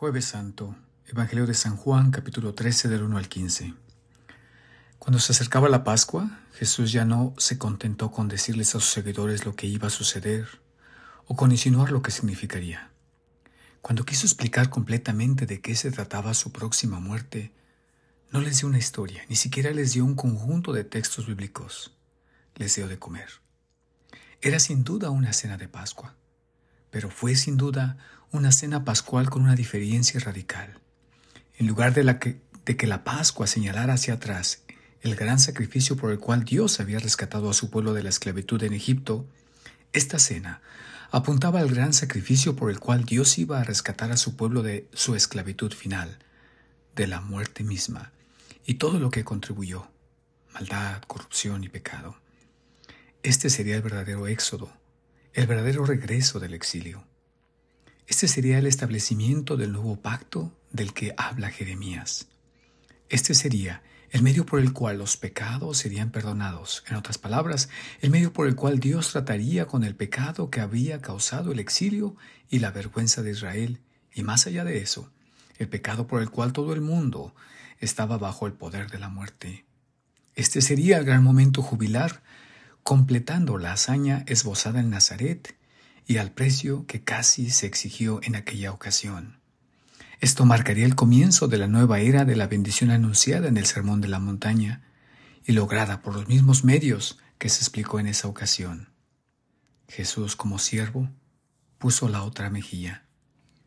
Jueves Santo, Evangelio de San Juan, capítulo 13, del 1 al 15. Cuando se acercaba la Pascua, Jesús ya no se contentó con decirles a sus seguidores lo que iba a suceder o con insinuar lo que significaría. Cuando quiso explicar completamente de qué se trataba su próxima muerte, no les dio una historia, ni siquiera les dio un conjunto de textos bíblicos. Les dio de comer. Era sin duda una cena de Pascua pero fue sin duda una cena pascual con una diferencia radical. En lugar de, que, que la Pascua señalara hacia atrás el gran sacrificio por el cual Dios había rescatado a su pueblo de la esclavitud en Egipto, esta cena apuntaba al gran sacrificio por el cual Dios iba a rescatar a su pueblo de su esclavitud final, de la muerte misma, y todo lo que contribuyó, maldad, corrupción y pecado. Este sería el verdadero éxodo, el verdadero regreso del exilio. Este sería el establecimiento del nuevo pacto del que habla Jeremías. Este sería el medio por el cual los pecados serían perdonados. En otras palabras, el medio por el cual Dios trataría con el pecado que había causado el exilio y la vergüenza de Israel. Y más allá de eso, el pecado por el cual todo el mundo estaba bajo el poder de la muerte. Este sería el gran momento jubilar completando la hazaña esbozada en Nazaret y al precio que casi se exigió en aquella ocasión. Esto marcaría el comienzo de la nueva era de la bendición anunciada en el Sermón de la Montaña y lograda por los mismos medios que se explicó en esa ocasión. Jesús como siervo puso la otra mejilla.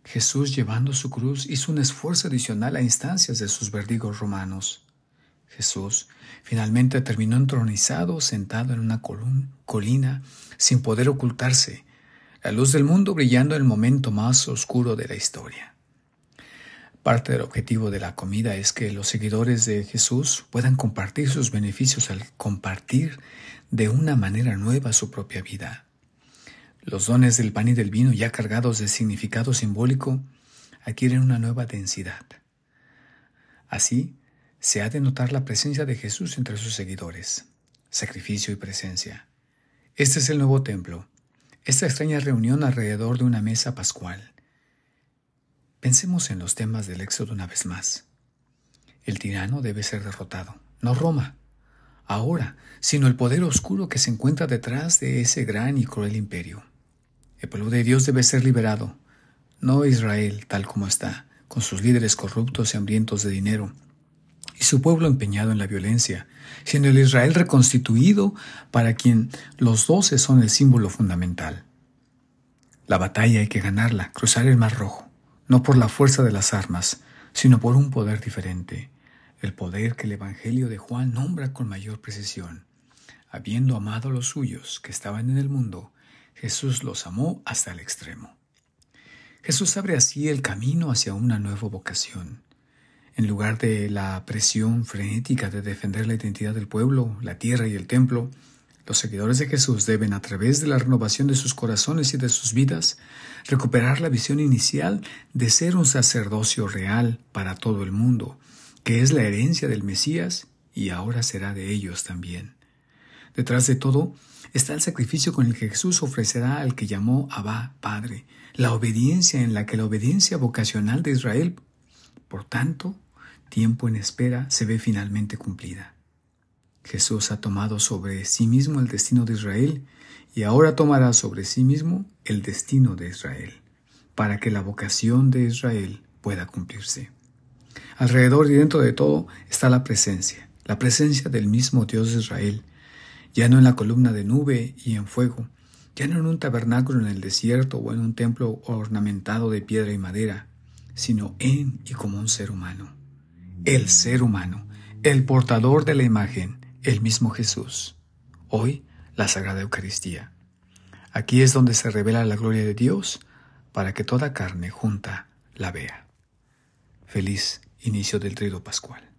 Jesús llevando su cruz hizo un esfuerzo adicional a instancias de sus verdigos romanos. Jesús finalmente terminó entronizado, sentado en una colina, sin poder ocultarse, la luz del mundo brillando en el momento más oscuro de la historia. Parte del objetivo de la comida es que los seguidores de Jesús puedan compartir sus beneficios al compartir de una manera nueva su propia vida. Los dones del pan y del vino, ya cargados de significado simbólico, adquieren una nueva densidad. Así, se ha de notar la presencia de Jesús entre sus seguidores, sacrificio y presencia. Este es el nuevo templo, esta extraña reunión alrededor de una mesa pascual. Pensemos en los temas del Éxodo una vez más. El tirano debe ser derrotado, no Roma, ahora, sino el poder oscuro que se encuentra detrás de ese gran y cruel imperio. El pueblo de Dios debe ser liberado, no Israel tal como está, con sus líderes corruptos y hambrientos de dinero, y su pueblo empeñado en la violencia, siendo el Israel reconstituido para quien los doce son el símbolo fundamental. La batalla hay que ganarla, cruzar el Mar Rojo, no por la fuerza de las armas, sino por un poder diferente, el poder que el Evangelio de Juan nombra con mayor precisión. Habiendo amado a los suyos que estaban en el mundo, Jesús los amó hasta el extremo. Jesús abre así el camino hacia una nueva vocación en lugar de la presión frenética de defender la identidad del pueblo, la tierra y el templo, los seguidores de Jesús deben, a través de la renovación de sus corazones y de sus vidas, recuperar la visión inicial de ser un sacerdocio real para todo el mundo, que es la herencia del Mesías y ahora será de ellos también. Detrás de todo está el sacrificio con el que Jesús ofrecerá al que llamó Abba, Padre, la obediencia en la que la obediencia vocacional de Israel por tanto, tiempo en espera se ve finalmente cumplida. Jesús ha tomado sobre sí mismo el destino de Israel y ahora tomará sobre sí mismo el destino de Israel, para que la vocación de Israel pueda cumplirse. Alrededor y dentro de todo está la presencia, la presencia del mismo Dios de Israel, ya no en la columna de nube y en fuego, ya no en un tabernáculo en el desierto o en un templo ornamentado de piedra y madera, sino en y como un ser humano. El ser humano, el portador de la imagen, el mismo Jesús. Hoy, la Sagrada Eucaristía. Aquí es donde se revela la gloria de Dios para que toda carne junta la vea. Feliz inicio del trido pascual.